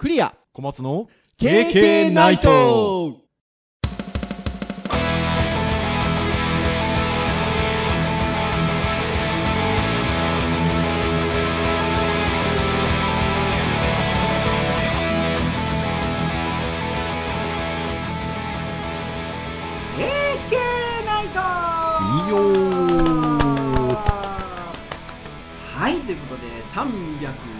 クリア。小松の KK ナイト。いいよー。はいということで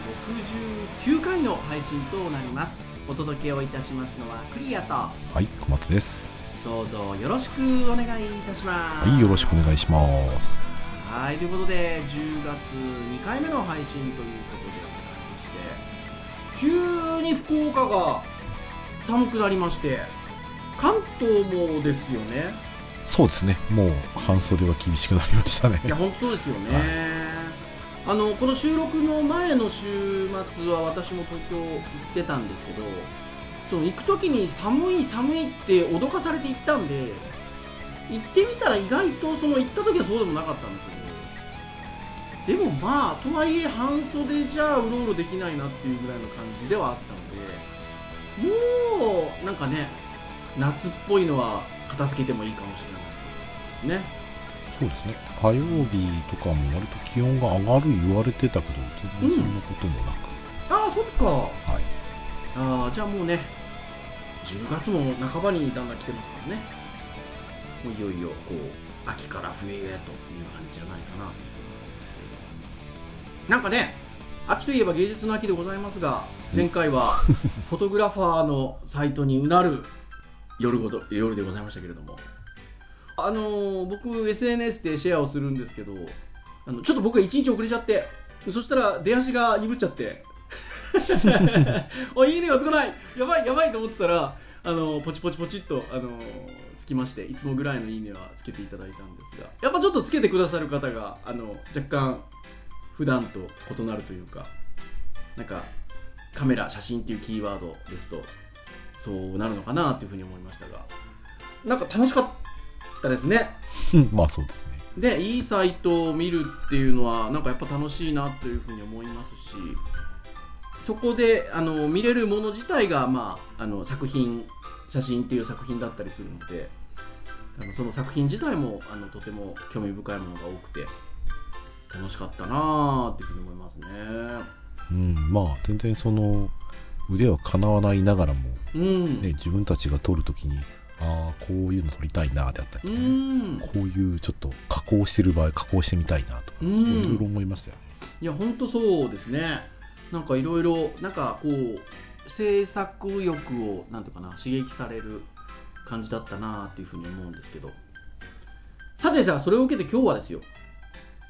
369回の配信となります。お届けをいたしますのはクリアと。はい、小松です。どうぞよろしくお願いいたします。はい、よろしくお願いします。はいということで10月2回目の配信ということでございまして急に福岡が寒くなりまして関東もですよね。そうですね、もう半袖は厳しくなりましたね。い。や本当ですよね、はいあのこの収録の前の週末は私も東京行ってたんですけどその行く時に寒い寒いって脅かされて行ったんで行ってみたら意外とその行った時はそうでもなかったんですけどでもまあとはいえ半袖じゃうろうろできないなっていうぐらいの感じではあったのでもうなんかね夏っぽいのは片付けてもいいかもしれないですね。そうですね、火曜日とかも割と気温が上がる言われてたけど、全然そんなこともなく、ああそうですか。はい。ああじゃあもうね10月も半ばにだんだん来てますからね。もういよいよこう秋から冬へという感じじゃないかな。というふうに思いますけれどもなんかね秋といえば芸術の秋でございますが前回はフォトグラファーのサイトにうなる夜ごと夜でございましたけれどもあのー僕 SNS でシェアをするんですけどあのちょっと僕が1日遅れちゃってそしたら出足が鈍っちゃって。おいいねがつかない。やばいやばいと思ってたらあのポチポチポチっとあのつきましていつもぐらいのいいねはつけていただいたんですが。やっぱちょっとつけてくださる方があの若干普段と異なるというかなんかカメラ写真っていうキーワードですとそうなるのかなというふうに思いましたが。なんか楽しかったですね まあそうですね。でいいサイトを見るっていうのはなんかやっぱ楽しいなというふうに思いますしそこであの見れるもの自体が、まあ、あの作品写真っていう作品だったりするのであのその作品自体もあのとても興味深いものが多くて楽しかったなーっていうふうに思いますね。うん、まあ全然その腕はかなわないながらも、うん、ね、自分たちが撮るときに、ああ、こういうの撮りたいなであったうりね、ん。こういうちょっと加工してる場合、加工してみたいなとか、うん。いろいろ思いますよね。いや本当そうですね。なんかいろいろなんかこう制作欲をなんていうかな刺激される感じだったなっていうふうに思うんですけど。さてじゃあそれを受けて今日はですよ。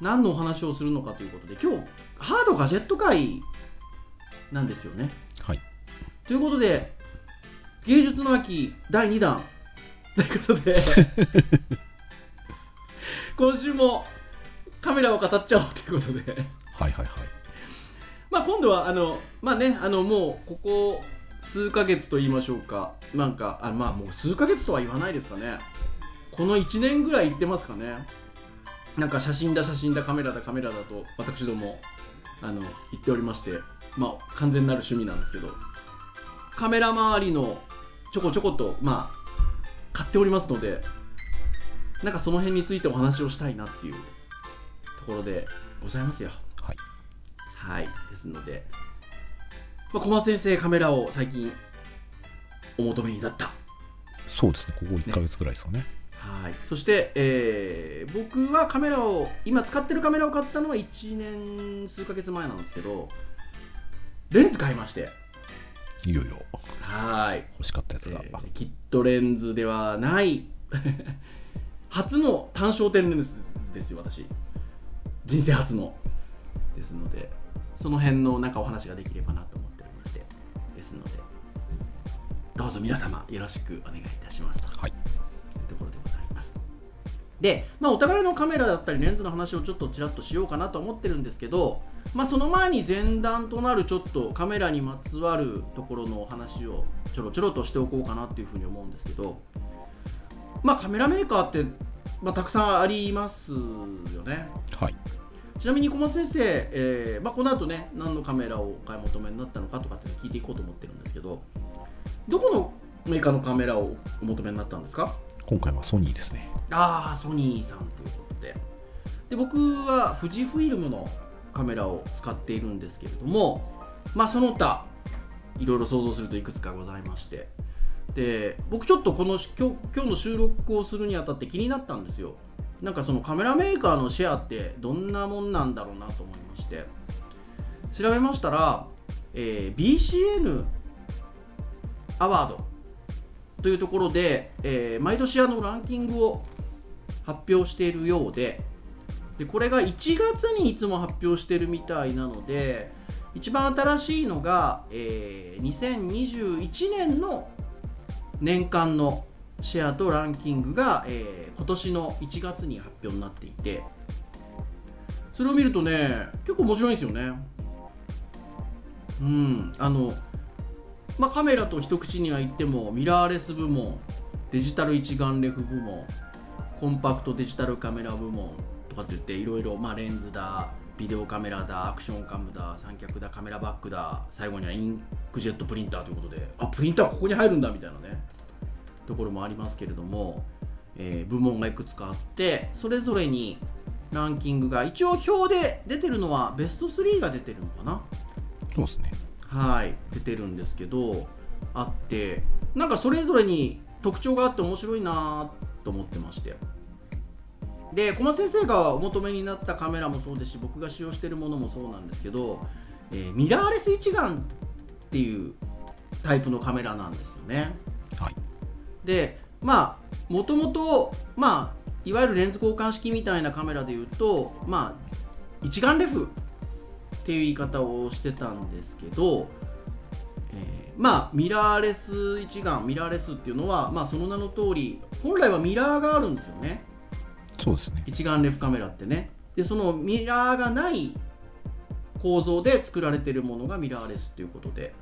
何のお話をするのかということで今日ハードガジェット界なんですよね。はい。ということで芸術の秋第2弾ということで。今週もカメラを語っちゃおうということで。はいはいはい。まあ今度はあのまあねあのもうここ数ヶ月と言いましょうか。なんかあまあもう数ヶ月とは言わないですかね。この1年ぐらい行ってますかね。なんか写真だ写真だカメラだカメラだと私どもあの言っておりまして。まあ完全なる趣味なんですけど。カメラ周りのちょこちょことまあ買っておりますのでなんかその辺についてお話をしたいなっていうところでございますよ。はい。はい、ですので、まあ、小松先生、カメラを最近お求めになった。そうですね、ここ1ヶ月ぐらいですかね。はい、そして、えー僕はカメラを、今使ってるカメラを買ったのは1年数ヶ月前なんですけど、レンズ買いまして、いよいよはい、欲しかったやつが。えーキットレンズではない、初の単焦点レンズですよ、私。人生初の。ですので、その辺のなんかお話ができればなと思っておりまして、ですので、どうぞ皆様よろしくお願いいたしますと。はい。で、まあ、お互いのカメラだったりレンズの話をちょっとちらっとしようかなと思ってるんですけど、まあ、その前に前段となるちょっとカメラにまつわるところのお話をちょろちょろとしておこうかなっていうふうに思うんですけど、まあ、カメラメーカーって、まあ、たくさんありますよね。はい。ちなみに小松先生、えーまあ、この後ね何のカメラをお買い求めになったのかとかって聞いていこうと思ってるんですけどどこのメーカーのカメラをお求めになったんですか？今回はソニーですね。ああソニーさんということで。で僕は富士フィルムのカメラを使っているんですけれどもまあその他いろいろ想像するといくつかございまして。で僕ちょっとこの今日今日の収録をするにあたって気になったんですよ。なんかそのカメラメーカーのシェアってどんなもんなんだろうなと思いまして。調べましたら、えー BCN アワード。というところで、えー毎年あのランキングを発表しているようででこれが1月にいつも発表しているみたいなので一番新しいのが、えー2021年の年間のシェアとランキングが、えー今年の1月に発表になっていてそれを見るとね結構面白いんですよね。うんあのまあカメラと一口には言ってもミラーレス部門デジタル一眼レフ部門コンパクトデジタルカメラ部門とかって言っていろいろレンズだビデオカメラだアクションカムだ三脚だカメラバッグだ最後にはインクジェットプリンターということであプリンターここに入るんだみたいなねところもありますけれども、えー部門がいくつかあってそれぞれにランキングが一応表で出てるのはベスト3が出てるのかな。そうですね。はい出てるんですけどあってなんかそれぞれに特徴があって面白いなと思ってまして。で小松先生がお求めになったカメラもそうですし僕が使用しているものもそうなんですけど、えーミラーレス一眼っていうタイプのカメラなんですよね。はい。でまあもともとまあいわゆるレンズ交換式みたいなカメラでいうとまあ一眼レフっていう言い方をしてたんですけど、えーまあミラーレス一眼ミラーレスっていうのはまあその名の通り本来はミラーがあるんですよね。そうですね。一眼レフカメラってね。でそのミラーがない構造で作られてるものがミラーレスっていうことで。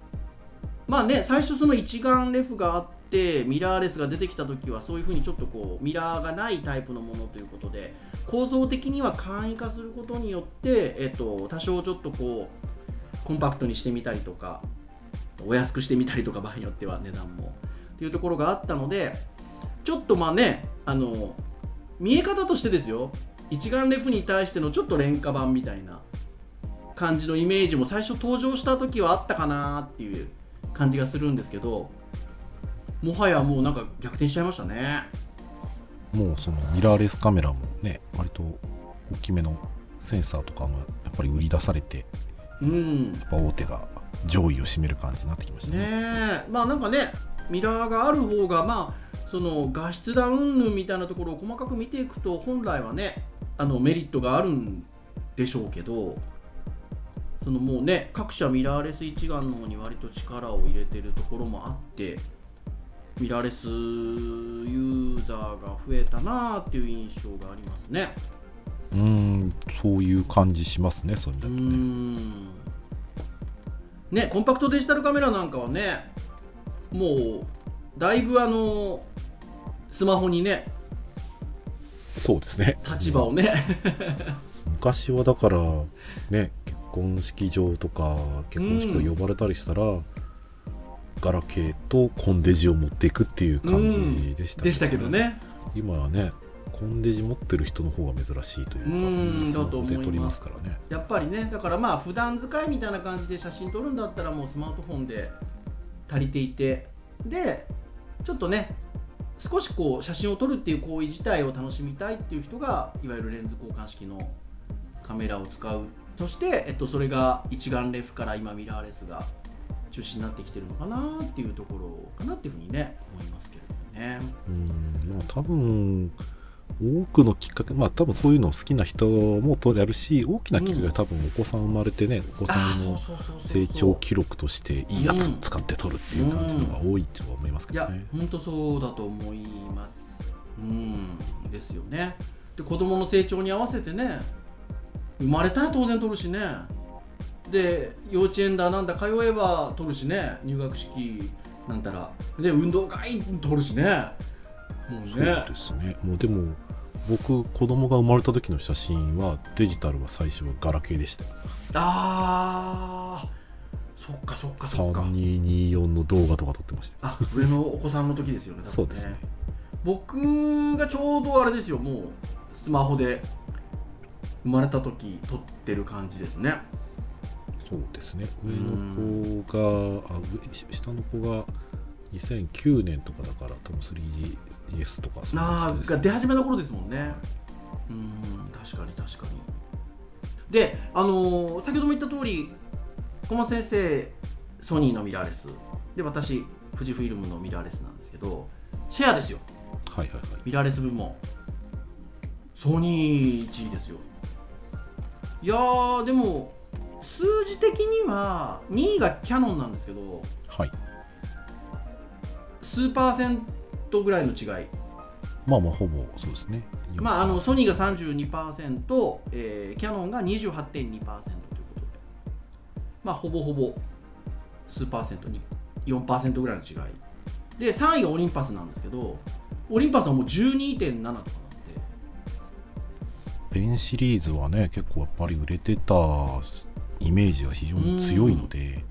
まあね最初その一眼レフがあってミラーレスが出てきた時はそういうふうにちょっとこうミラーがないタイプのものということで構造的には簡易化することによって、えっと、多少ちょっとこうコンパクトにしてみたりとかお安くしてみたりとか場合によっては値段も。っていうところがあったのでちょっとまあねあの見え方としてですよ。一眼レフに対してのちょっと廉価版みたいな感じのイメージも最初登場した時はあったかなっていう感じがするんですけどもはやもうなんか逆転しちゃいましたね。もうそのミラーレスカメラもね割と大きめのセンサーとかもやっぱり売り出されてうん。やっぱ大手が上位を占める感じになってきましたね。ねえ。まあなんかねミラーがある方がまあその画質だうんぬんみたいなところを細かく見ていくと本来はねあのメリットがあるんでしょうけどそのもうね各社ミラーレス一眼の方に割と力を入れてるところもあってミラーレスユーザーが増えたなっていう印象がありますね。うーんそういう感じしますねそれだとね。ん。ねコンパクトデジタルカメラなんかはねもうだいぶあのスマホにねそうですね。立場をね。昔はだからね結婚式場とか結婚式と呼ばれたりしたら、ガラケーとコンデジを持っていくっていう感じでした、でしたけどね。今はねコンデジ持ってる人の方が珍しいというかうん。だと思います。からね。やっぱりねだからまあ普段使いみたいな感じで写真撮るんだったらもうスマートフォンで足りていて。でちょっとね少しこう写真を撮るっていう行為自体を楽しみたいっていう人がいわゆるレンズ交換式のカメラを使う。そして、えっと、それが一眼レフから今ミラーレスが中心になってきてるのかなっていうところかなっていうふうにね思いますけれどもね。うん。まあ多分多くのきっかけまあ多分そういうの好きな人もとやるし大きなきっかけは多分お子さん生まれてねお子さんの成長記録としていいやつを使って撮るっていう感じのが多いとは思いますけいやどね、本当そうだと思います。うん。ですよね。で子供の成長に合わせてね生まれたら当然取るしねで幼稚園だなんだ通えば取るしね入学式なんたら。で運動会取るしね。もうそうねですね。もうでも僕子供が生まれた時の写真はデジタルは最初はガラケーでした。あー。そっかそっかそっか。3224の動画とか撮ってましたあ上のお子さんの時ですよねね。そうですね。僕がちょうどあれですよもうスマホで生まれた時撮ってる感じですねそうですね。上の子があ上下の子が2009年とかだから多分 3GS とかそあが出始めの頃ですもんね。うん確かに確かに。であのー先ほども言った通り小松先生ソニーのミラーレス。で私富士フイルムのミラーレスなんですけどシェアですよ。はいはいはい。ミラーレス部門。ソニー1位ですよ。いやーでも数字的には2位がキャノンなんですけどはい。数パーセントぐらいの違い。まあまあほぼそうですね。まあ、あのソニーが32%、えーキャノンが28.2%ということで、まあ、ほぼほぼ数パーセントに4%ぐらいの違い。で3位がオリンパスなんですけどオリンパスはもう12.7とかなんで。ペンシリーズはね結構やっぱり売れてたイメージが非常に強いので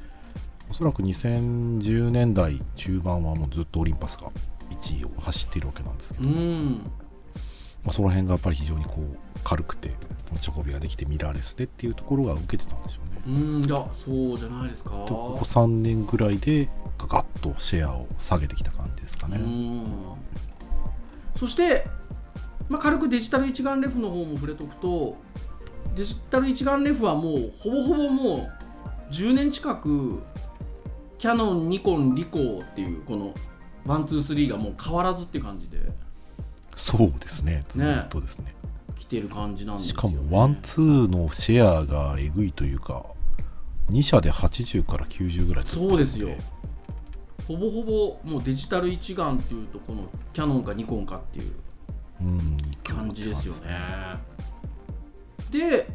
おそらく2010年代中盤はもうずっとオリンパスが1位を走っているわけなんですけうど、ん。まあ、その辺がやっぱり非常にこう軽くて持ち運びができてミラーレスでっていうところが受けてたんでしょうね。うん。いやそうじゃないですか。でここ3年ぐらいでガガッとシェアを下げてきた感じですかね。うん。そして、まあ、軽くデジタル一眼レフの方も触れとくとデジタル一眼レフはもうほぼほぼもう10年近くキャノンニコンリコーっていうこのワンツースリーがもう変わらずっていう感じで。そうですね。ずっとですね。来てる感じなんですよ、しかもワンツーのシェアがえぐいというか2社で80から90ぐらいそうですよ。ほぼほぼもうデジタル一眼っていうとこのキャノンかニコンかっていううん感じですよね。で、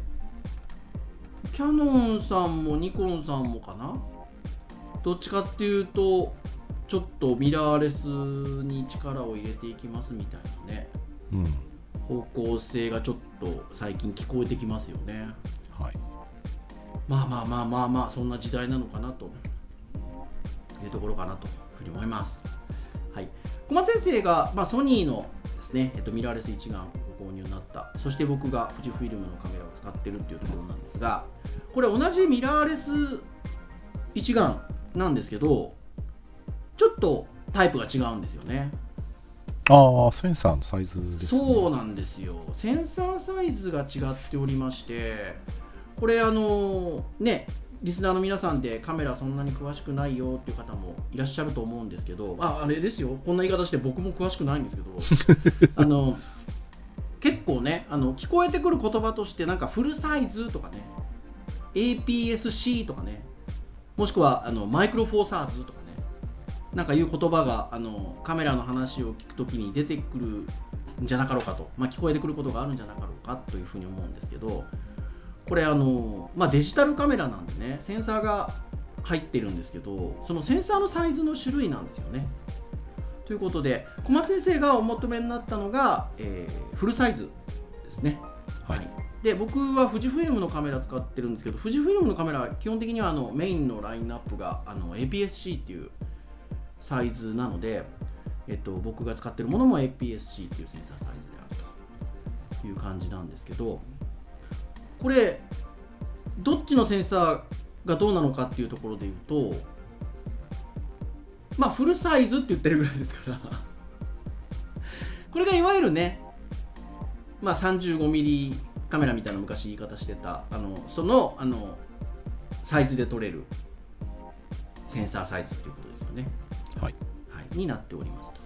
キャノンさんもニコンさんもかな？どっちかっていうと、ちょっとミラーレスに力を入れていきますみたいなね、うん。方向性がちょっと最近聞こえてきますよね。はい。まあまあまあまあまあ、そんな時代なのかなと。いうところかなというふうに思います。はい、小松先生が、まあ、ソニーのですね、えっと、ミラーレス一眼購入になった、そして僕が富士フイルムのカメラを使ってるっていうところなんですが、これ同じミラーレス一眼なんですけど、ちょっとタイプが違うんですよね。ああセンサーのサイズですね。そうなんですよ。センサーサイズが違っておりましてこれあのねリスナーの皆さんでカメラそんなに詳しくないよっていう方もいらっしゃると思うんですけどああれですよ。こんな言い方して僕も詳しくないんですけど あの結構ねあの聞こえてくる言葉としてなんかフルサイズとかね APS-C とかねもしくはあのマイクロフォーサーズとかねなんかいう言葉があのカメラの話を聞くときに出てくるんじゃなかろうかと、まあ、聞こえてくることがあるんじゃなかろうかというふうに思うんですけどこれあの、まあ、デジタルカメラなんでねセンサーが入ってるんですけどそのセンサーのサイズの種類なんですよね。ということで小松先生がお求めになったのが、えーフルサイズですね。はいで僕は富士フイルムのカメラ使ってるんですけど富士フイルムのカメラは基本的にはあのメインのラインナップがあの APS-C っていうサイズなので、えっと、僕が使ってるものも APS-C っていうセンサーサイズであるという感じなんですけどこれどっちのセンサーがどうなのかっていうところで言うとまあフルサイズって言ってるぐらいですから。これがいわゆるねまあ 35mm カメラみたいな昔言い方してたあのそのあのサイズで撮れるセンサーサイズっていうことですよね、はい。はい、になっておりますと。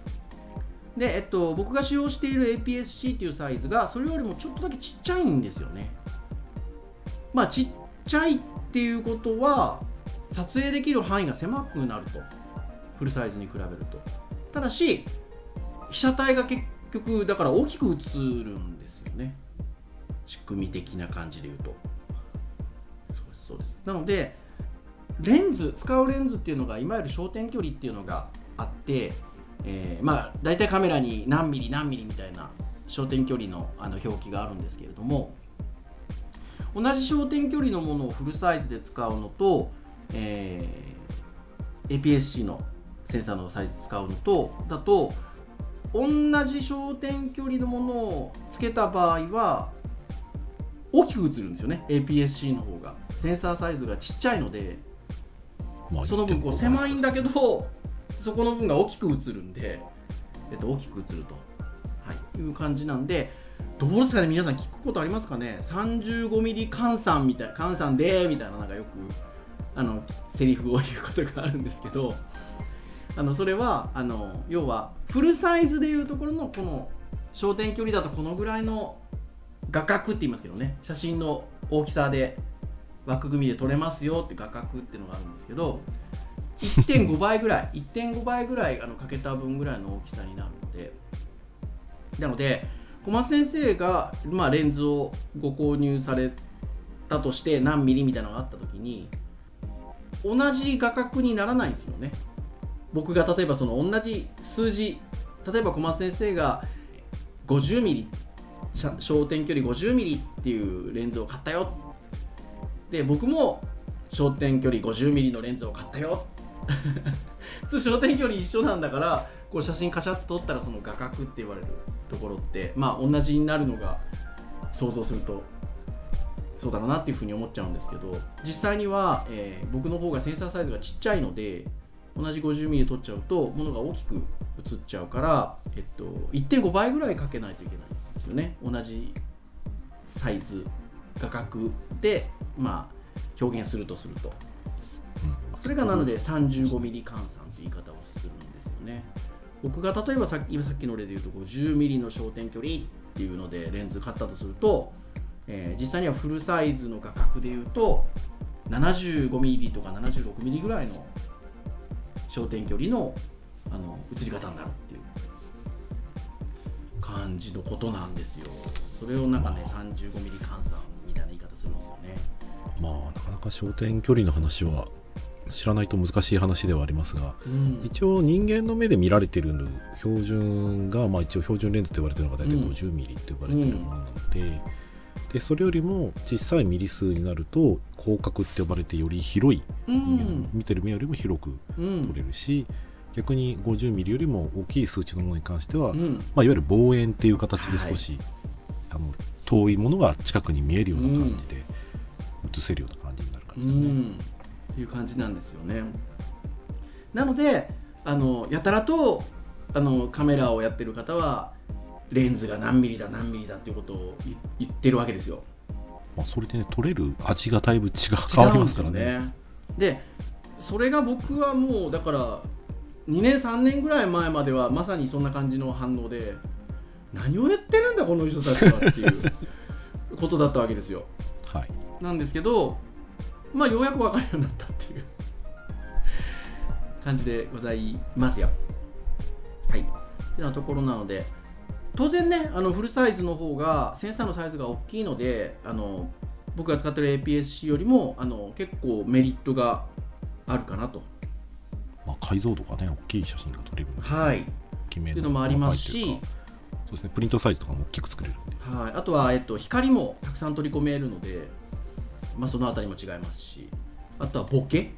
で、えっと、僕が使用している APS-C っていうサイズがそれよりもちょっとだけちっちゃいんですよね。まあちっちゃいっていうことは撮影できる範囲が狭くなるとフルサイズに比べると。ただし被写体が結局だから大きく映るんですよね。仕組み的な感じで言うと。そうですそうです。なのでレンズ使うレンズっていうのがいわゆる焦点距離っていうのがあって、えーまあ大体カメラに何ミリ何ミリみたいな焦点距離のあの表記があるんですけれども同じ焦点距離のものをフルサイズで使うのとえー APS-C のセンサーのサイズ使うのとだと同じ焦点距離のものをつけた場合は大きく映るんですよね APS-C の方が。センサーサイズがちっちゃいのでまあその分こう狭いんだけどそこの分が大きく映るんで、えっと、大きく映ると、はい、いう感じなんでどうですかね皆さん聞くことありますかね？35mm 換算みたい換算でみたいななんかよくあのセリフを言うことがあるんですけどあのそれはあの要はフルサイズでいうところのこの焦点距離だとこのぐらいの画角って言いますけどね写真の大きさで枠組みで撮れますよって画角っていうのがあるんですけど1.5倍ぐらい1.5倍ぐらいあのかけた分ぐらいの大きさになるので。なので小松先生が、まあ、レンズをご購入されたとして何ミリみたいなのがあった時に同じ画角にならないんですよね。僕が例えばその同じ数字例えば小松先生が50ミリ焦点距離50ミリっていうレンズを買ったよ。で僕も焦点距離50ミリのレンズを買ったよ。普通焦点距離一緒なんだからこう写真カシャッと撮ったらその画角って言われるところってまあ同じになるのが想像するとそうだなっていうふうに思っちゃうんですけど実際には、えー僕の方がセンサーサイズがちっちゃいので同じ 50mm 撮っちゃうとものが大きく映っちゃうから、えっと、1.5倍ぐらいかけないといけないんですよね。同じサイズ画角で、まあ、表現するとすると。それがなので 35mm 換算という言い方をするんですよね。僕が例えばさっき今さっきの例で言うと 50mm の焦点距離っていうのでレンズ買ったとすると、えー実際にはフルサイズの画角で言うと 75mm とか 76mm ぐらいの焦点距離のあの映り方になるっていう感じのことなんですよ。それをなんかね 35mm 換算みたいな言い方するんですよね。まあなかなか焦点距離の話は知らないと難しい話ではありますがうん。一応人間の目で見られている標準が、まあ、一応標準レンズと言われているのが大体うん。50mm と呼ばれているものなので,、でそれよりも小さいミリ数になると広角って呼ばれてより広い、うん。見てる目よりも広くうん。撮れるし、逆に 50mm よりも大きい数値のものに関しては、うん。まあ、いわゆる望遠っていう形で少し、あの遠いものが近くに見えるような感じで映せるような感じになる感うじですね。ん。っていう感じなんですよね。なのであのやたらとあのカメラをやってる方はレンズが何ミリだ何ミリだっていうことを言言ってるわけですよ。まあ、それでね撮れる味がだいぶ違う変わりますからね。でそれが僕はもうだから2年3年ぐらい前まではまさにそんな感じの反応で何を言ってるんだこの人たちはっていうことだったわけですよ。はい。なんですけどまあようやく分かるようになったっていう。感じでございますよ。はい。ってなところなので当然ねあのフルサイズの方がセンサーのサイズが大きいのであの僕が使ってる APS-C よりもあの結構メリットがあるかなと。まあ、解像度がね大きい写真が撮れるので、はい、記名っていうのもありますしそうですねプリントサイズとかも大きく作れるんで。はい、あとは、えっと、光もたくさん取り込めるので、まあ、そのあたりも違いますし。あとはボケ。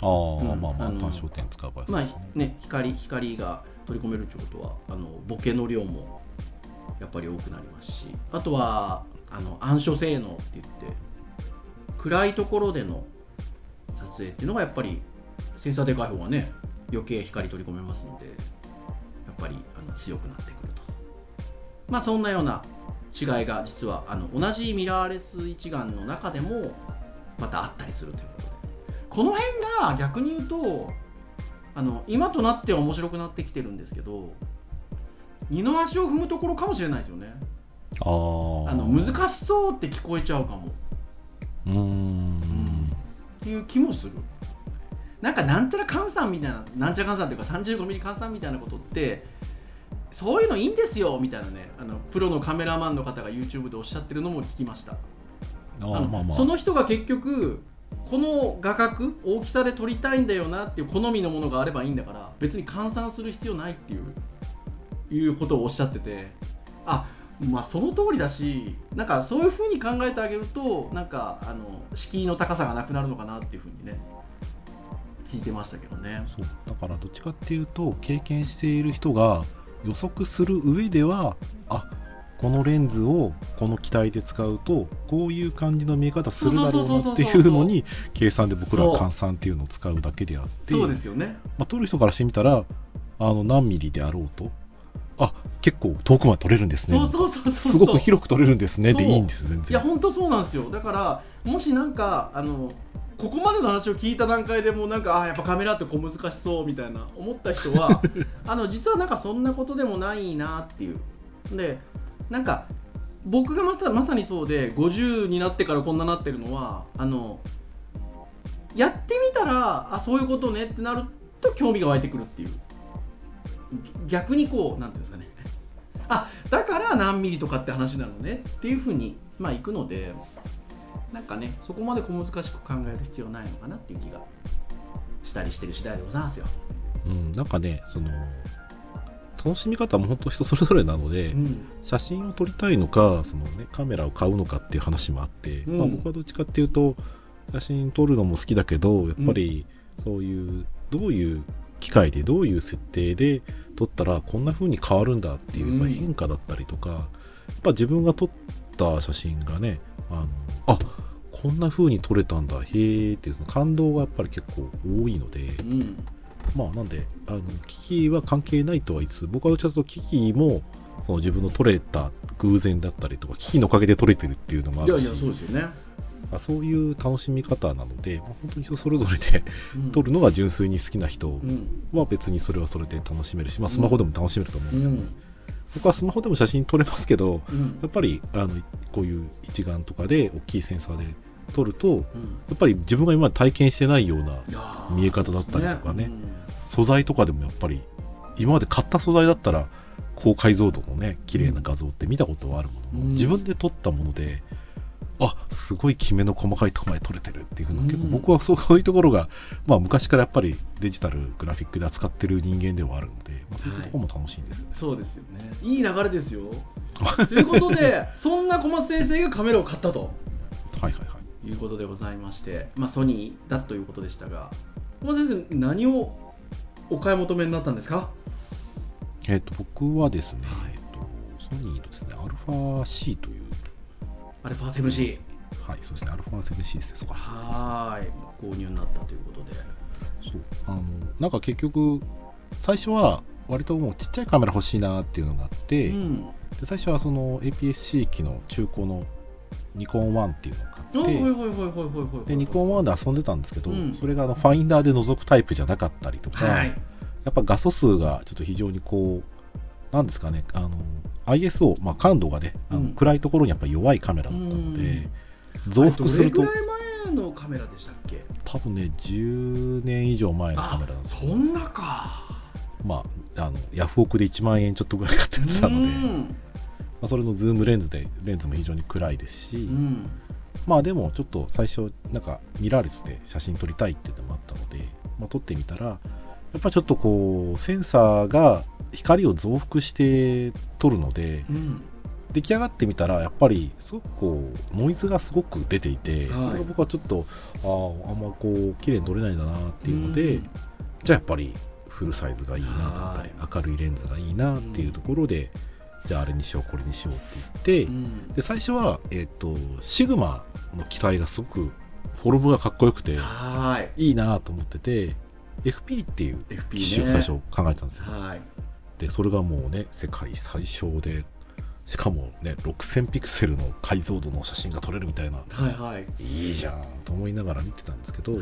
ああ、うん。まあまあ単焦点使う場合はそまあね、光光が取り込めるということはあのボケの量もやっぱり多くなりますしあとはあの暗所性能って言って暗いところでの撮影っていうのがやっぱりセンサーでかい方がね余計光取り込めますのでやっぱりあの強くなってくると。まあそんなような違いが実はあの同じミラーレス一眼の中でもまたあったりするということで。この辺が逆に言うとあの今となっては面白くなってきてるんですけど二の足を踏むところかもしれないですよね。あの難しそうって聞こえちゃうかも。うーん。っていう気もする。なんかなんちゃら換算みたいななんちゃら換算っていうか 35mm 換算みたいなことってそういうのいいんですよみたいなねあのプロのカメラマンの方が YouTube でおっしゃってるのも聞きました。ああのーまあまあ。その人が結局この画角大きさで撮りたいんだよなっていう好みのものがあればいいんだから別に換算する必要ないっていういうことをおっしゃっててあまあその通りだしなんかそういうふうに考えてあげるとなんかあの敷居の高さがなくなるのかなっていうふうにね聞いてましたけどね。そう。だからどっちかっていうと経験している人が予測する上ではあこのレンズをこの機体で使うとこういう感じの見え方するだろうなっていうのに計算で僕らは換算っていうのを使うだけであってそうですよね。まあ、撮る人からしてみたらあの何ミリであろうとあ結構遠くまで撮れるんですね。そうそうそうそうすごく広く撮れるんですね。でいいんです全いや然本当そうなんですよ。だからもしなんかあのここまでの話を聞いた段階でもうなんかあやっぱカメラって小難しそうみたいな思った人は あの実はなんかそんなことでもないなっていう。でなんか僕がまさまさにそうで50になってからこんななってるのはあのやってみたらあそういうことねってなると興味が湧いてくるっていう逆にこうなんていうんですかねあだから何ミリとかって話なのねっていうふうにまあいくのでなんかねそこまで小難しく考える必要ないのかなっていう気がしたりしてる次第でございますよ。うん、なんかねその楽しみ方も本当人それぞれなので、うん。写真を撮りたいのかその、ね、カメラを買うのかっていう話もあって、うん。まあ、僕はどっちかっていうと写真撮るのも好きだけどやっぱりそういうどういう機械でどういう設定で撮ったらこんな風に変わるんだっていう、うん。まあ変化だったりとかやっぱ自分が撮った写真がねあのあこんな風に撮れたんだへーっていうその感動がやっぱり結構多いので、うんまあなんであの機器は関係ないとは言いつつ僕はどっちかというと機器もその自分の撮れた偶然だったりとか機器のおかげで撮れてるっていうのもあるしいやいやそうですよね。あそういう楽しみ方なので、まあ、本当に人それぞれでうん。撮るのが純粋に好きな人うん。は別にそれはそれで楽しめるし、まあ、スマホでも楽しめると思うんうですけど、ん。僕はスマホでも写真撮れますけどうん。やっぱりあのこういう一眼とかで大きいセンサーで撮るとやうん。っぱり自分が今まで体験してないような見え方だったりとかね。そうです素材とかでもやっぱり今まで買った素材だったら高解像度のね綺麗な画像って見たことはあるものの、うん。自分で撮ったものであすごいきめの細かいとこまで撮れてるっていうふうな、うん。結構僕はそういうところが、まあ、昔からやっぱりデジタルグラフィックで扱ってる人間ではあるので、まあ、そういうところも楽しいんですよね、そうですよね。いい流れですよ。ということでそんな小松先生がカメラを買ったと。はい、はいはいいうことでございまして、まあ、ソニーだということでしたが小松先生何をお買い求めになったんですか？えっ、と僕はですね、はい。えっとソニーのですね α-C という。アルファ 7C はいそうですね α7C ですねは。ーい。購入になったということで。そうあのなんか結局最初は割ともうちっちゃいカメラ欲しいなっていうのがあって、うん。で最初はその APS-C 機の中古のニコン1っていうのを買ってでニコン1で遊んでたんですけど、うん。それがあのファインダーで覗くタイプじゃなかったりとか、はい。やっぱ画素数がちょっと非常にこうなんですかねあの ISO、まあ、感度がねあのうん。暗いところにやっぱり弱いカメラだったので、増幅するとのカメラでしたっけ？多分ね10年以上前のカメラなんです。そんなか。まあ、あのヤフオクで1万円ちょっとぐらい買ったやつなので、まうんあ、それのズームレンズでレンズも非常に暗いですし、うん。まあでもちょっと最初なんかミラーレスで写真撮りたいっていうのもあったので、まあ、撮ってみたらやっぱりちょっとこうセンサーが光を増幅して撮るのでうん。出来上がってみたらやっぱりすごくこうノイズがすごく出ていて、はい。それが僕はちょっとあああんまこう綺麗に撮れないんだなっていうので、うん。じゃあやっぱりフルサイズがいいなだったり明るいレンズがいいなっていうところで、じゃああれにしようこれにしようって言って、うん。で最初は、えっとシグマの機体がすごくフォルムがかっこよくてい。いなと思ってて FP っていう機種をね最初考えたんですよ、はい。でそれがもうね世界最小でしかもね6000ピクセルの解像度の写真が撮れるみたいな。はいはい。いいじゃんと思いながら見てたんですけど、はい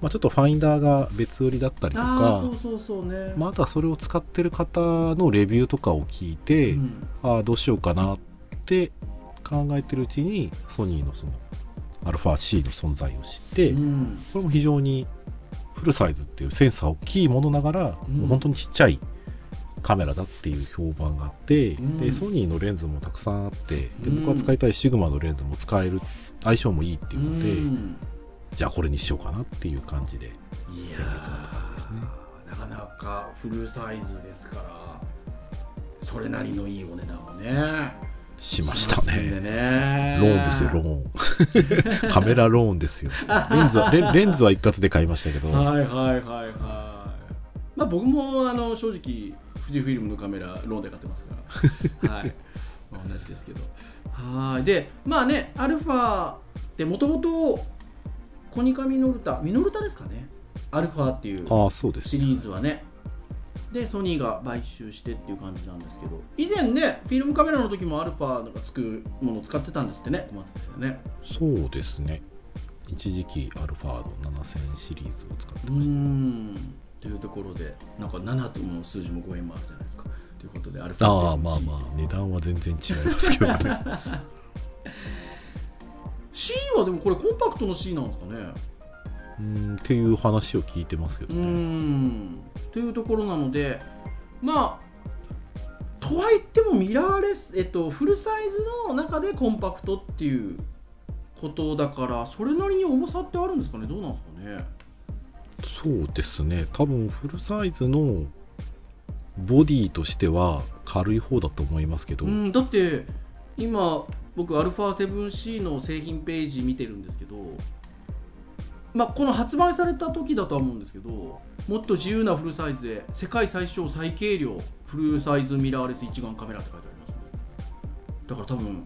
まあ、ちょっとファインダーが別売りだったりとあかあそうそうそうね。まあ、あとはそれを使ってる方のレビューとかを聞いて、うん。ああどうしようかなって考えてるうちにソニーのその α-C の存在を知って、うん。これも非常にフルサイズっていうセンサー大きいものながら、うんもう本当にちっちゃいカメラだっていう評判があって、うん。でソニーのレンズもたくさんあってでうん。僕が使いたいシグマのレンズも使える相性もいいっていうので、うんじゃあこれにしようかなっていう感じで。先月買った感じですねーなかなかフルサイズですからそれなりのいいお値段をね。しましたね。ね。ローンですよローン。カメラローンですよ。レンズはレンズは一括で買いましたけど、はいはいはいはい。まあ僕もあの正直富士フィルムのカメラローンで買ってますから。はい、まあ、同じですけど。はい。でまあねアルファってもともとコニカミノルタミノルタですかね。アルファっていうシリーズはね。でソニーが買収してっていう感じなんですけど。以前ねフィルムカメラの時もアルファがつくものを使ってたんですってね。小松先生ね。そうですね。一時期アルファの7000シリーズを使ってうました、ん。というところでなんか7との数字も5円もあるじゃないですか。ということでアルファああまあまあ値段は全然違いますけどね C はでもこれコンパクトの C なんですかね。うんっていう話を聞いてますけどうねんというところなのでまあとは言ってもミラーレス、えっと、フルサイズの中でコンパクトっていうことだからそれなりに重さってあるんですかね。どうなんですかね。そうですね。多分フルサイズのボディとしては軽い方だと思いますけど、うん、だって今僕 α7C の製品ページ見てるんですけど、まあ、この発売された時だとは思うんですけどもっと自由なフルサイズで世界最小最軽量フルサイズミラーレス一眼カメラって書いてあります。ねだから多分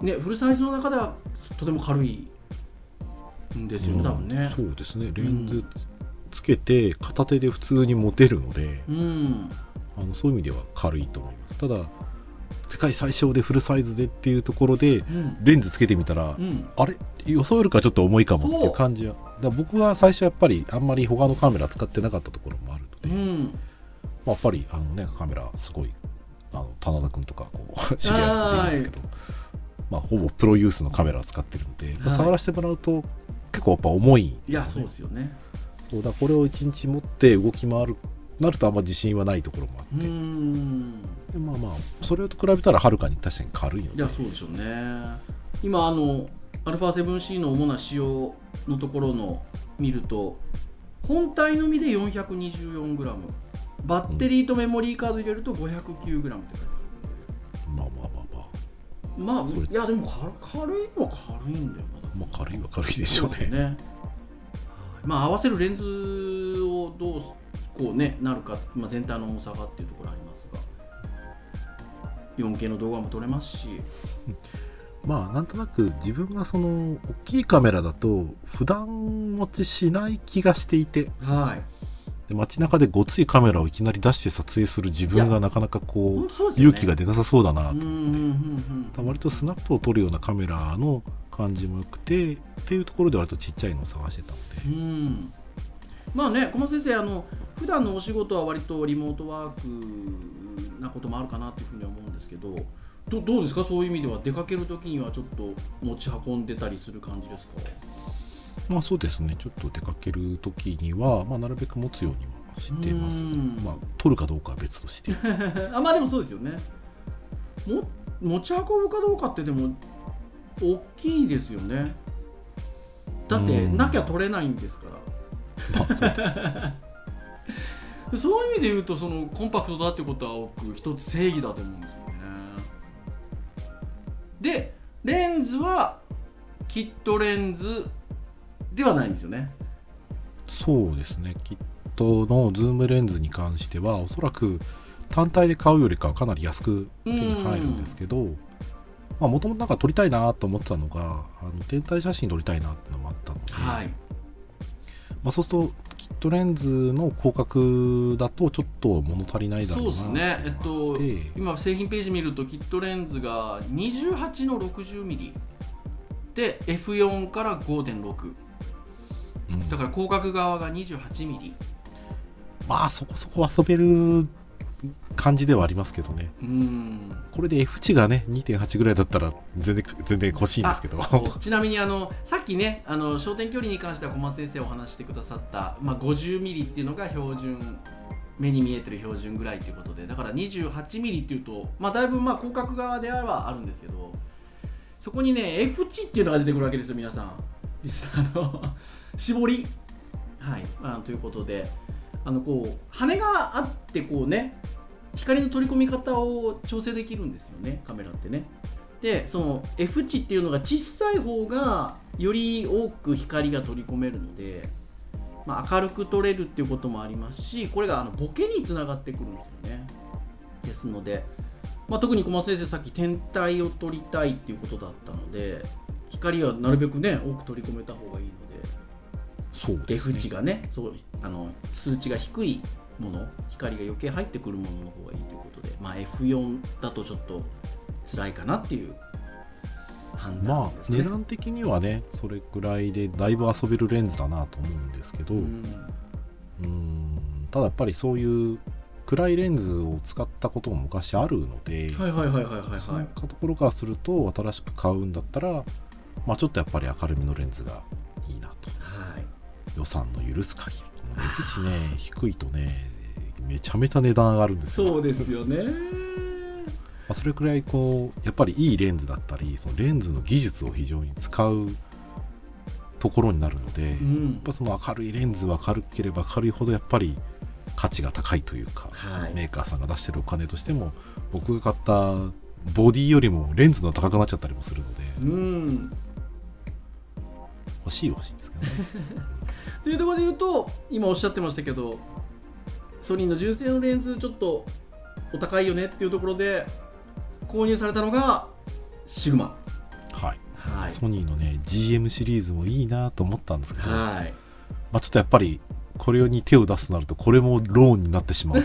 ねフルサイズの中ではとても軽いんですよね、多分ね。そうですね。レンズつけて片手で普通に持てるので、うん。あのそういう意味では軽いと思います。ただ世界最小でフルサイズでっていうところでうん。レンズつけてみたら、うん。あれ？予想よりかちょっと重いかもっていう感じはだ僕は最初やっぱりあんまり他のカメラ使ってなかったところもあるので、うん。まあやっぱりあの、ね、カメラすごいあの棚田君とかこう 知り合いとかいるんですけど、まあ、ほぼプロユースのカメラを使ってるので、まあはい触らせてもらうと結構やっぱ重い、いやそうですよね。そうだこれを1日持って動き回るなるとあんま自信はないところもあうって、まあまあそれと比べたらはるかに確かに軽いのでいやそうでしょうね。今あの α7C の主な仕様のところの見ると本体のみで 424g バッテリーとメモリーカード入れると 509g って書いてあるんで。まあまあまあまあ。まあいやでも軽軽いのは軽いんだよまあ軽いは軽いでしょうね。ね。はい。まあ合わせるレンズをどうこうねなるか、まあ、全体の重さがっていうところありますが 4K の動画も撮れますし。まあなんとなく自分がその大きいカメラだと普段持ちしない気がしていて。はい。で街中でごついカメラをいきなり出して撮影する自分がなかなかこ本うね。勇気が出なさそうだなとうんうんうんうん。割とスナップを撮るようなカメラの感じも良くてっていうところで割とちっちゃいのを探してたのうで、ん。まあね小松先生あの普段のお仕事は割とリモートワークなこともあるかなというふうには思うんですけどどどうですか？そういう意味では出かける時にはちょっと持ち運んでたりする感じですか？まあそうですね。ちょっと出かける時には、まあ、なるべく持つようにはしてます。うん。まあ撮るかどうかは別として。あまあでもそうですよね。も持ち運ぶかどうかってでも大きいですよね。だってうん。なきゃ撮れないんですから。まあそうです そういう意味で言うとそのコンパクトだってことは僕一つ正義だと思うんですよね。でレンズはキットレンズではないんですよね。そうですね、キットのズームレンズに関しては、おそらく単体で買うよりかはかなり安く手に入るんですけど、もともとなんか撮りたいなと思ってたのが、あの天体写真撮りたいなっていうのもあったので、はいまあ、そうすると、キットレンズの広角だとちょっと物足りないだろうそうなですね。えっと今製品ページ見るとキットレンズが28の 60mm で F4 から5.6うん。だから広角側が 28mm まあそこそこ遊べる感じではありますけどね、うん。これで F 値がね、2.8ぐらいだったら全然全然欲しいんですけど。ちなみにあのさっきねあの焦点距離に関しては小松先生お話してくださった、まあ、50ミリっていうのが標準目に見えてる標準ぐらいということでだから28ミリっていうと、まあ、だいぶまあ広角側ではあるんですけどそこにね F 値っていうのが出てくるわけですよ皆さん。リスナーの。絞り。はい、まあ、ということであのこう羽があってこうね光の取り込み方を調整できるんですよねカメラってね。でその F 値っていうのが小さい方がより多く光が取り込めるので、まあ、明るく撮れるっていうこともありますしこれがあのボケにつながってくるんですよね。ですので、まあ、特に小松先生さっき天体を撮りたいっていうことだったので光はなるべくね多く取り込めた方がいいのでそうね F 値がねそうあの数値が低いもの光が余計入ってくるものの方がいいということで、まあ、F4 だとちょっと辛いかなっていう判まあ断ですね。値段的にはねそれくらいでだいぶ遊べるレンズだなと思うんですけど、ううんただやっぱりそういう暗いレンズを使ったことも昔あるので、そうはいい。ったところからすると新しく買うんだったら、まあ、ちょっとやっぱり明るみのレンズが予算の許す限りこの値ね低いとねめちゃめちゃ値段上がるんですよそうですよね。まあ、それくらいこうやっぱりいいレンズだったりそのレンズの技術を非常に使うところになるので、やっうん。ぱその明るいレンズは明るければ明るいほどやっぱり価値が高いというか、はいメーカーさんが出してるお金としても僕が買ったボディよりもレンズの高くなっちゃったりもするのでうん。欲しいは欲しいんですけどね というところで言うと今おっしゃってましたけどソニーの純正のレンズちょっとお高いよねっていうところで購入されたのがシグマ。はいはい。ソニーのね GM シリーズもいいなと思ったんですけど、はい。まあ、ちょっとやっぱりこれに手を出すとなるとこれもローンになってしまう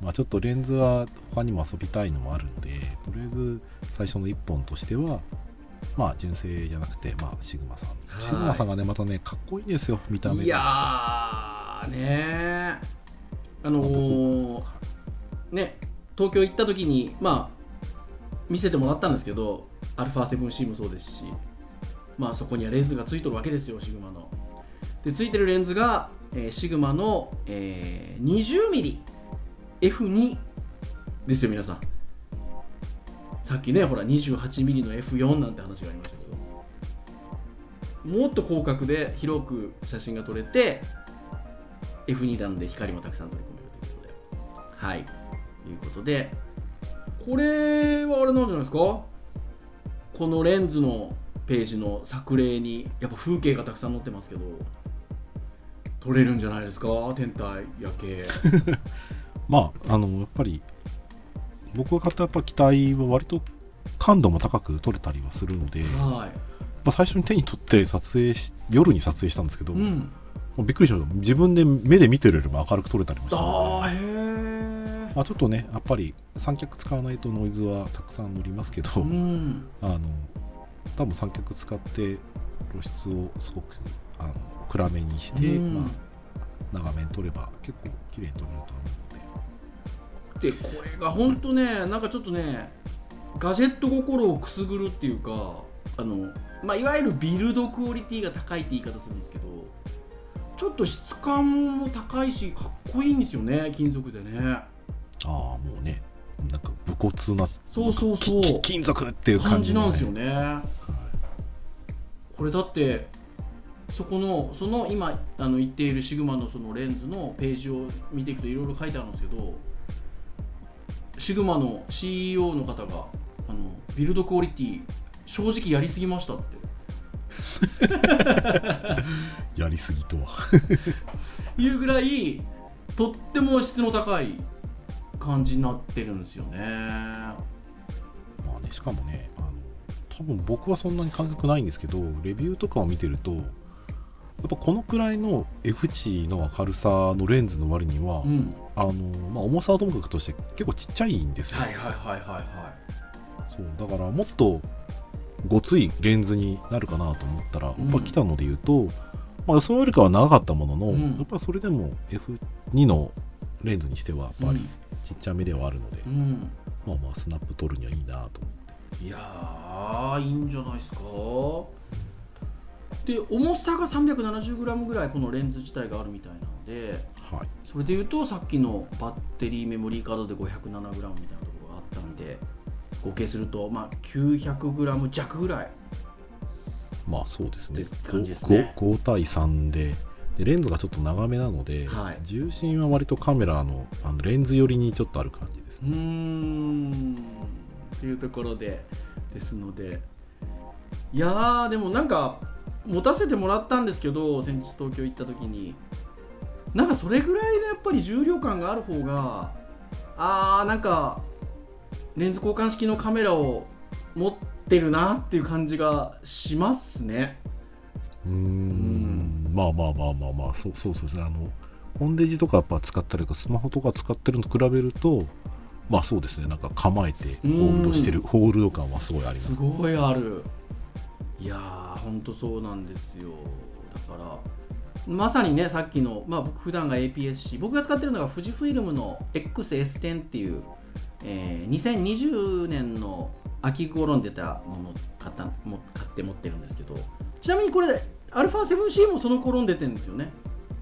まあちょっとレンズは他にも遊びたいのもあるんでとりあえず最初の1本としてはまあ純正じゃなくて、まあ、シグマさん。はい。シグマさんがねまたねかっこいいんですよ見た目いやーねー。あのーね東京行った時にまあ見せてもらったんですけど α7C もそうですしまあそこにはレンズがついとるわけですよシグマの。でついてるレンズが、えーシグマの、えー、20mm F2 ですよ皆さんさっきねほら 28mm の F4 なんて話がありましたけど。もっと広角で広く写真が撮れて F2 段で光もたくさん取り込めるということで。はい。ということでこれはあれなんじゃないですか？このレンズのページの作例にやっぱ風景がたくさん載ってますけど。撮れるんじゃないですか？天体夜景。まああのやっぱり僕が買ったやっぱ機体は割と感度も高く撮れたりはするので、まはい。あ、最初に手に取って撮影し夜に撮影したんですけど、もうん。うびっくりしました。自分で目で見てるよりも明るく撮れたりもした。あへえまあ、ちょっとねやっぱり三脚使わないとノイズはたくさん乗りますけど、うん。あの多分三脚使って露出をすごくあの暗めにして、うん。まあ、長めに撮れば結構綺麗に撮れると思う。のででこれが本当ねなんかちょっとねガジェット心をくすぐるっていうかあの、まあ、いわゆるビルドクオリティが高いって言い方するんですけどちょっと質感も高いしかっこいいんですよね金属でね。ああもうねなんか武骨なそうそうきそう。き金属っていう感感じのじなんですよね。ねこれだってそこのその今あの言っているシグマのそのレンズのページを見ていくといろいろ書いてあるんですけどシグマの CEO の方があのビルドクオリティ正直やりすぎましたって。やりすぎとは。いうぐらいとっても質の高い感じになってるんですよね。まあねしかもねあの多分僕はそんなに感覚ないんですけどレビューとかを見てるとやっぱこのくらいの F 値の明るさのレンズの割には、うん。あのまあ、重さはともかくとして結構ちっちゃいんですよ、はいはいはいはいはそうだからもっとごついレンズになるかなと思ったら、うん。やっぱ来たので言うと、まあ、予想よりかは長かったものの、うん。やっぱりそれでも F2 のレンズにしてはやっぱりうん。ちっちゃめではあるので、まあまあスナップ撮るにはいいなと思って。いやーいいんじゃないですか？で重さが 370g ぐらいこのレンズ自体があるみたいなのではい。それでいうとさっきのバッテリーメモリーカードで 507g みたいなところがあったんで合計するとまあ 900g 弱ぐらいまあそうですね。ですね。5, 5対3で。ででレンズがちょっと長めなので、はい。重心は割とカメラのあのレンズ寄りにちょっとある感じですうーん。っていうところでですので。いやーでもなんか持たせてもらったんですけど先日東京行った時に。なんかそれぐらいのやっぱり重量感がある方があーなんかレンズ交換式のカメラを持ってるなっていう感じがしますね。うーん。まあまあまあまあまあ。そうそうそうですね。あのコンデジとかやっぱ使ったりとかスマホとか使ってるのと比べるとまあそうですね。なんか構えてホールドしてるホールド感はすごいあります。すごいあるいやーほんとそうなんですよ。だからまさにねさっきの、まあ、僕普段が APS-C 僕が使ってるのが富士フイルムの XS10 っていう、えー2020年の秋頃に出たものを買ったも買って持ってるんですけど。ちなみにこれ α7C もその頃に出てるんですよね。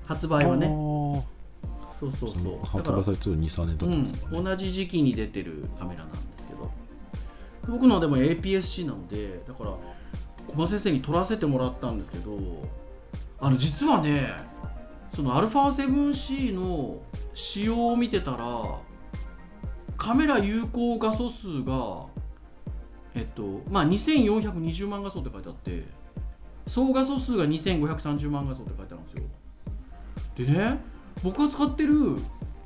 発売はね。そうそうそう。だ発売されてる23年経ってますかね、うん、同じ時期に出てるカメラなんですけど。僕のはでも APS-C なのでだから小間先生に撮らせてもらったんですけどあの実はねその α7C の仕様を見てたらカメラ有効画素数がえっとまあ2420万画素って書いてあって総画素数が2530万画素って書いてあるんですよ。でね僕が使ってる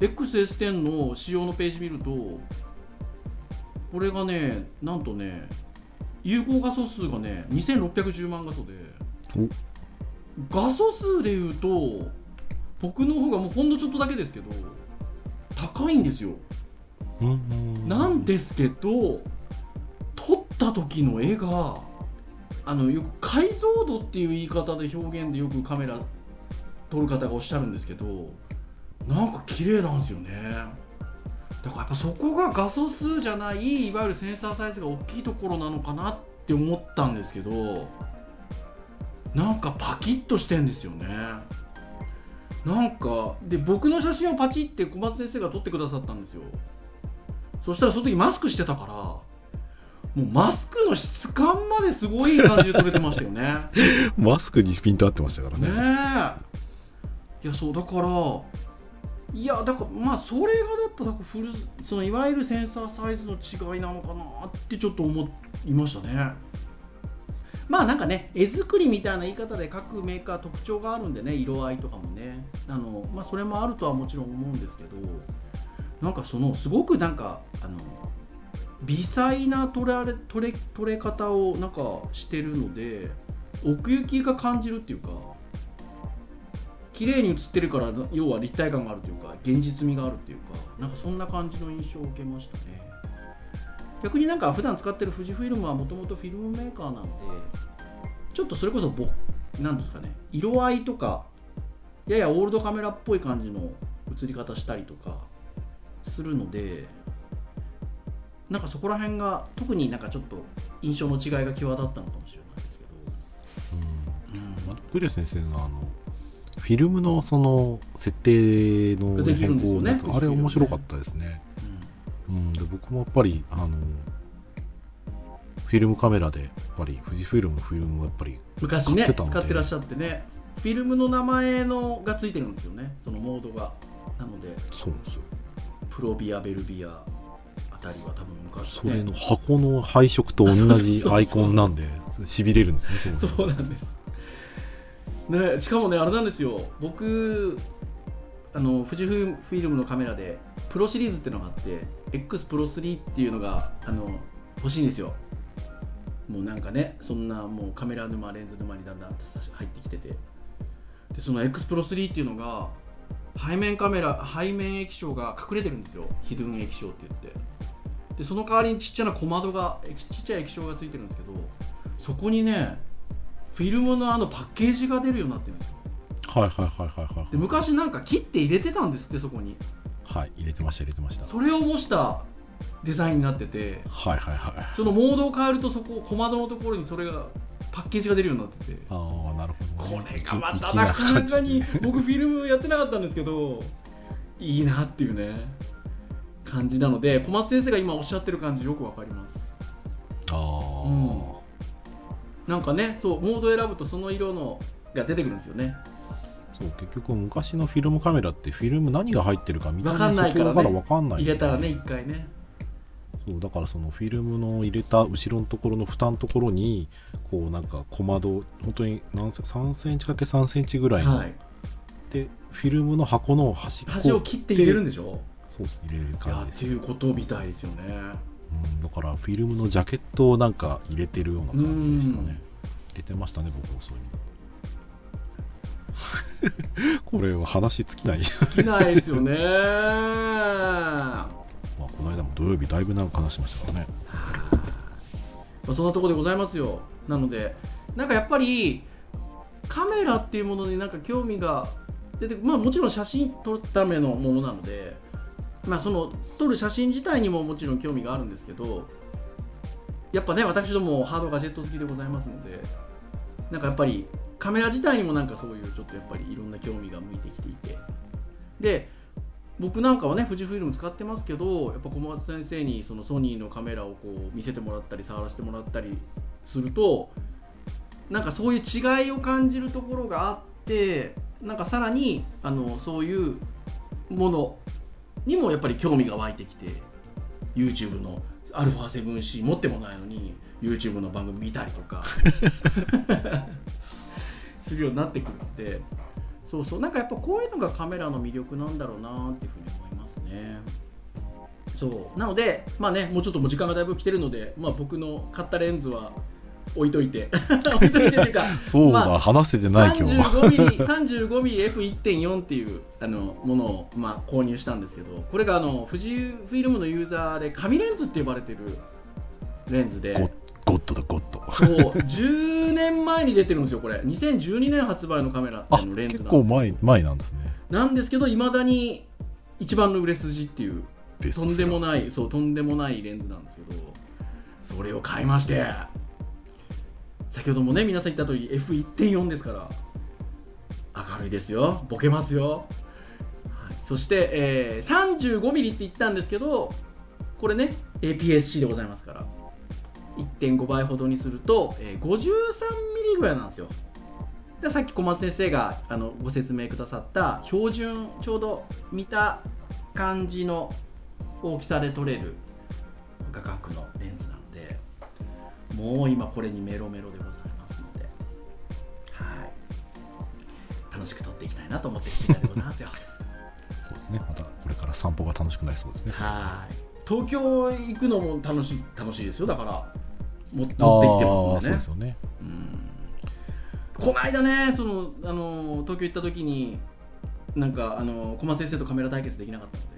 XS10 の仕様のページ見るとこれがねなんとね有効画素数がね2610万画素で。画素数でいうと僕の方がもうほんのちょっとだけですけど高いんですよ。うんうん。なんですけど撮った時の絵があのよく解像度っていう言い方で表現でよくカメラ撮る方がおっしゃるんですけどなんか綺麗なんですよねだからやっぱそこが画素数じゃないいわゆるセンサーサイズが大きいところなのかなって思ったんですけどなんかパキッとしてんですよね。なんかで僕の写真をパチって小松先生が撮ってくださったんですよ。そしたらその時マスクしてたからもうマスクの質感まですごい感じで撮れてましたよね。マスクにピント合ってましたからね。ねえ。いやそうだからいやだからまあそれがやっぱだからフルそのいわゆるセンサーサイズの違いなのかなってちょっと思いましたね。まあなんかね絵作りみたいな言い方で各メーカー特徴があるんでね色合いとかもね。あの、まあ、それもあるとはもちろん思うんですけどなんかそのすごくなんかあの微細な撮られ撮れ撮れ方をなんかしてるので奥行きが感じるっていうか綺麗に写ってるから要は立体感があるというか現実味があるっていうかなんかそんな感じの印象を受けましたね。逆になんか普段使ってる富士フイルムはもともとフィルムメーカーなんでちょっとそれこそぼなんですかね色合いとかややオールドカメラっぽい感じの写り方したりとかするのでなんかそこら辺が特になんかちょっと印象の違いが際立ったのかもしれないですけど。うん。ど、まあ栗谷先生のあのフィルムのその設定の変更のやつ、あれ面白かったですね、うん、で僕もやっぱりあのフィルムカメラでやっぱり富士フイルムのフィルムがやっぱり昔ね使ってたので。使ってらっしゃってね。フィルムの名前のがついてるんですよねそのモードが。なのでそうですよ。プロビアベルビアあたりは多分昔それのね箱の配色と同じアイコンなんでしびれるんですねそうなんですねしかもねあれなんですよ。僕あの富士フィルムのカメラでプロシリーズっていうのがあって X プロ3っていうのがあの欲しいんですよ。もうなんかねそんなもうカメラ沼レンズ沼にだんだん入ってきてて。でその X プロ3っていうのが背面カメラ背面液晶が隠れてるんですよ。ヒドゥン液晶って言って。でその代わりにちっちゃな小窓がちっちゃい液晶がついてるんですけどそこにねフィルムのあのパッケージが出るようになってるんですよ。はいはいはいはいはいで昔なんか切って入れてたんですってそこに。はい入れてました入れてました。それを模したデザインになってて。はいはいはい。そのモードを変えるとそこ小窓のところにそれがパッケージが出るようになってて。ああなるほどこれがまた粋なかなかに僕フィルムやってなかったんですけどいいなっていうね感じなので小松先生が今おっしゃってる感じよくわかります。ああ、なんかねそうモード選ぶとその色のが出てくるんですよね。そう結局昔のフィルムカメラってフィルム何が入ってるか見たわかんないからから分かんない入れたらね一回ね。そうだからそのフィルムの入れた後ろのところの蓋のところにこうなんか小窓本当に何セ3センチかけ3センチぐらいの、はい。でフィルムの箱の端っこ端を切って入れるんでしょ？そうです入れる感じですっていうことみたいですよね。うん、だからフィルムのジャケットをなんか入れてるような感じでしたね。出てましたね僕もそういうの これは話尽きない。好きないですよね。まあこの間も土曜日だいぶ長く話しましたからね。まあそんなところでございますよ。なのでなんかやっぱりカメラっていうものになんか興味が出てまあもちろん写真撮るためのものなのでまあその撮る写真自体にももちろん興味があるんですけどやっぱね私どもハードガジェット好きでございますのでなんかやっぱりカメラ自体にもなんかそういうちょっとやっぱりいろんな興味が向いてきていて。で僕なんかはね富士フイルム使ってますけどやっぱ小松先生にそのソニーのカメラをこう見せてもらったり触らせてもらったりするとなんかそういう違いを感じるところがあってなんかさらにあのそういうものにもやっぱり興味が湧いてきて YouTube の α7C 持ってもないのに YouTube の番組見たりとか するようになってくるのでそうそうなんかやっぱこういうのがカメラの魅力なんだろうなっていうふうに思いますね。そう。なのでまあねもうちょっともう時間がだいぶ来てるので、まあ、僕の買ったレンズは置いといて。置いといてっていうか そうだ、まあ話せてない今日は。35mm 35mm F1.4 っていうあのものを、まあ、購入したんですけどこれがあの富士フィルムのユーザーで紙レンズって呼ばれてるレンズで。ゴッドだゴッド。そう10年前に出てるんですよこれ。2012年発売のカメラあのレンズ結構前前なんですね。なんですけどいまだに一番の売れ筋っていうとんでもいないそうとんでもないレンズなんですけどそれを買いまして先ほどもね皆さん言った通り F1.4 ですから明るいですよボケますよ、はい、そして、えー、35mm って言ったんですけどこれね APS-C でございますから1.5倍ほどにすると、えー、53mm ぐらいなんですよ。でさっき小松先生があのご説明くださった標準ちょうど見た感じの大きさで撮れる画角のレンズなのでもう今これにメロメロで楽しく撮っていきたいなと思ってる次第でございますよ。そうですね。またこれから散歩が楽しくなりそうですね。はい。東京行くのも楽しい楽しいですよ。だからも持って行ってますんでね。そうですよね。うん。この間ねそのあの東京行った時になんかあの小松先生とカメラ対決できなかったので。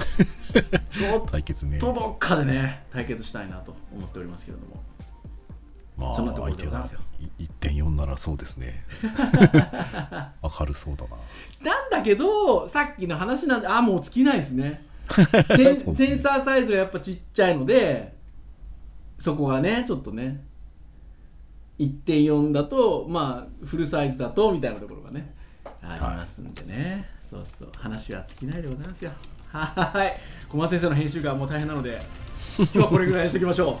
ちょっ対決ねとどっかでね。対決したいなと思っておりますけれどもまあそんなところでございますよ。相手がい1.4ならそうですね。明るそうだな。なんだけどさっきの話なんであもう尽きないですね。センセンサーサイズがやっぱちっちゃいのでそこがねちょっとね1.4だとまあフルサイズだとみたいなところがねありますんでね、そうそう。話は尽きないでございますよ。はい。小松先生の編集がもう大変なので今日はこれぐらいにしておきましょ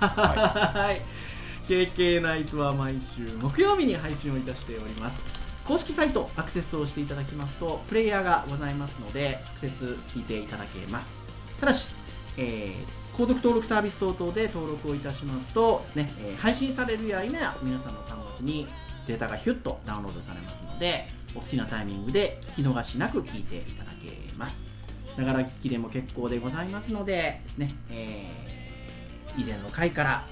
う。はい KK ナイトは毎週木曜日に配信をいたしております。公式サイトアクセスをしていただきますとプレイヤーがございますので直接聞いていただけます。ただし、えー購読登録サービス等々で登録をいたしますとですね、えー配信されるや否や皆さんの端末にデータがヒュッとダウンロードされますのでお好きなタイミングで聞き逃しなく聞いていただけます。ながら聞きでも結構でございますのでですね、えー以前の回から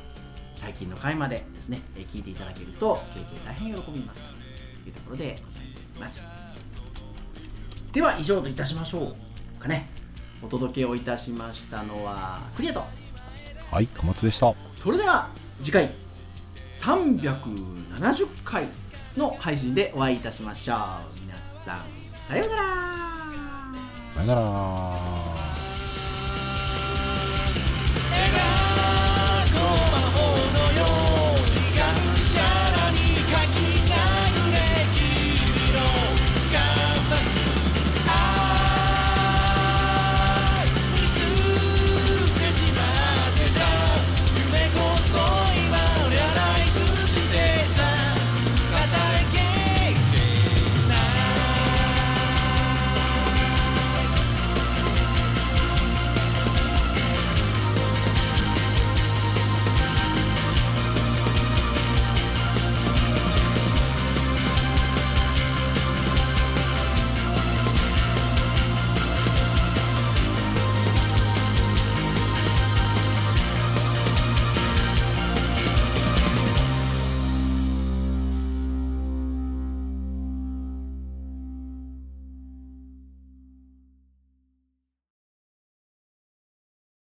最近の回までですね、えー聞いていただけると経験大変喜びますと。いうところでございます。では以上といたしましょうかね。お届けをいたしましたのはクリアと。はい小松でした。それでは次回370回の配信でお会いいたしましょう。皆さんさようなら。さよなら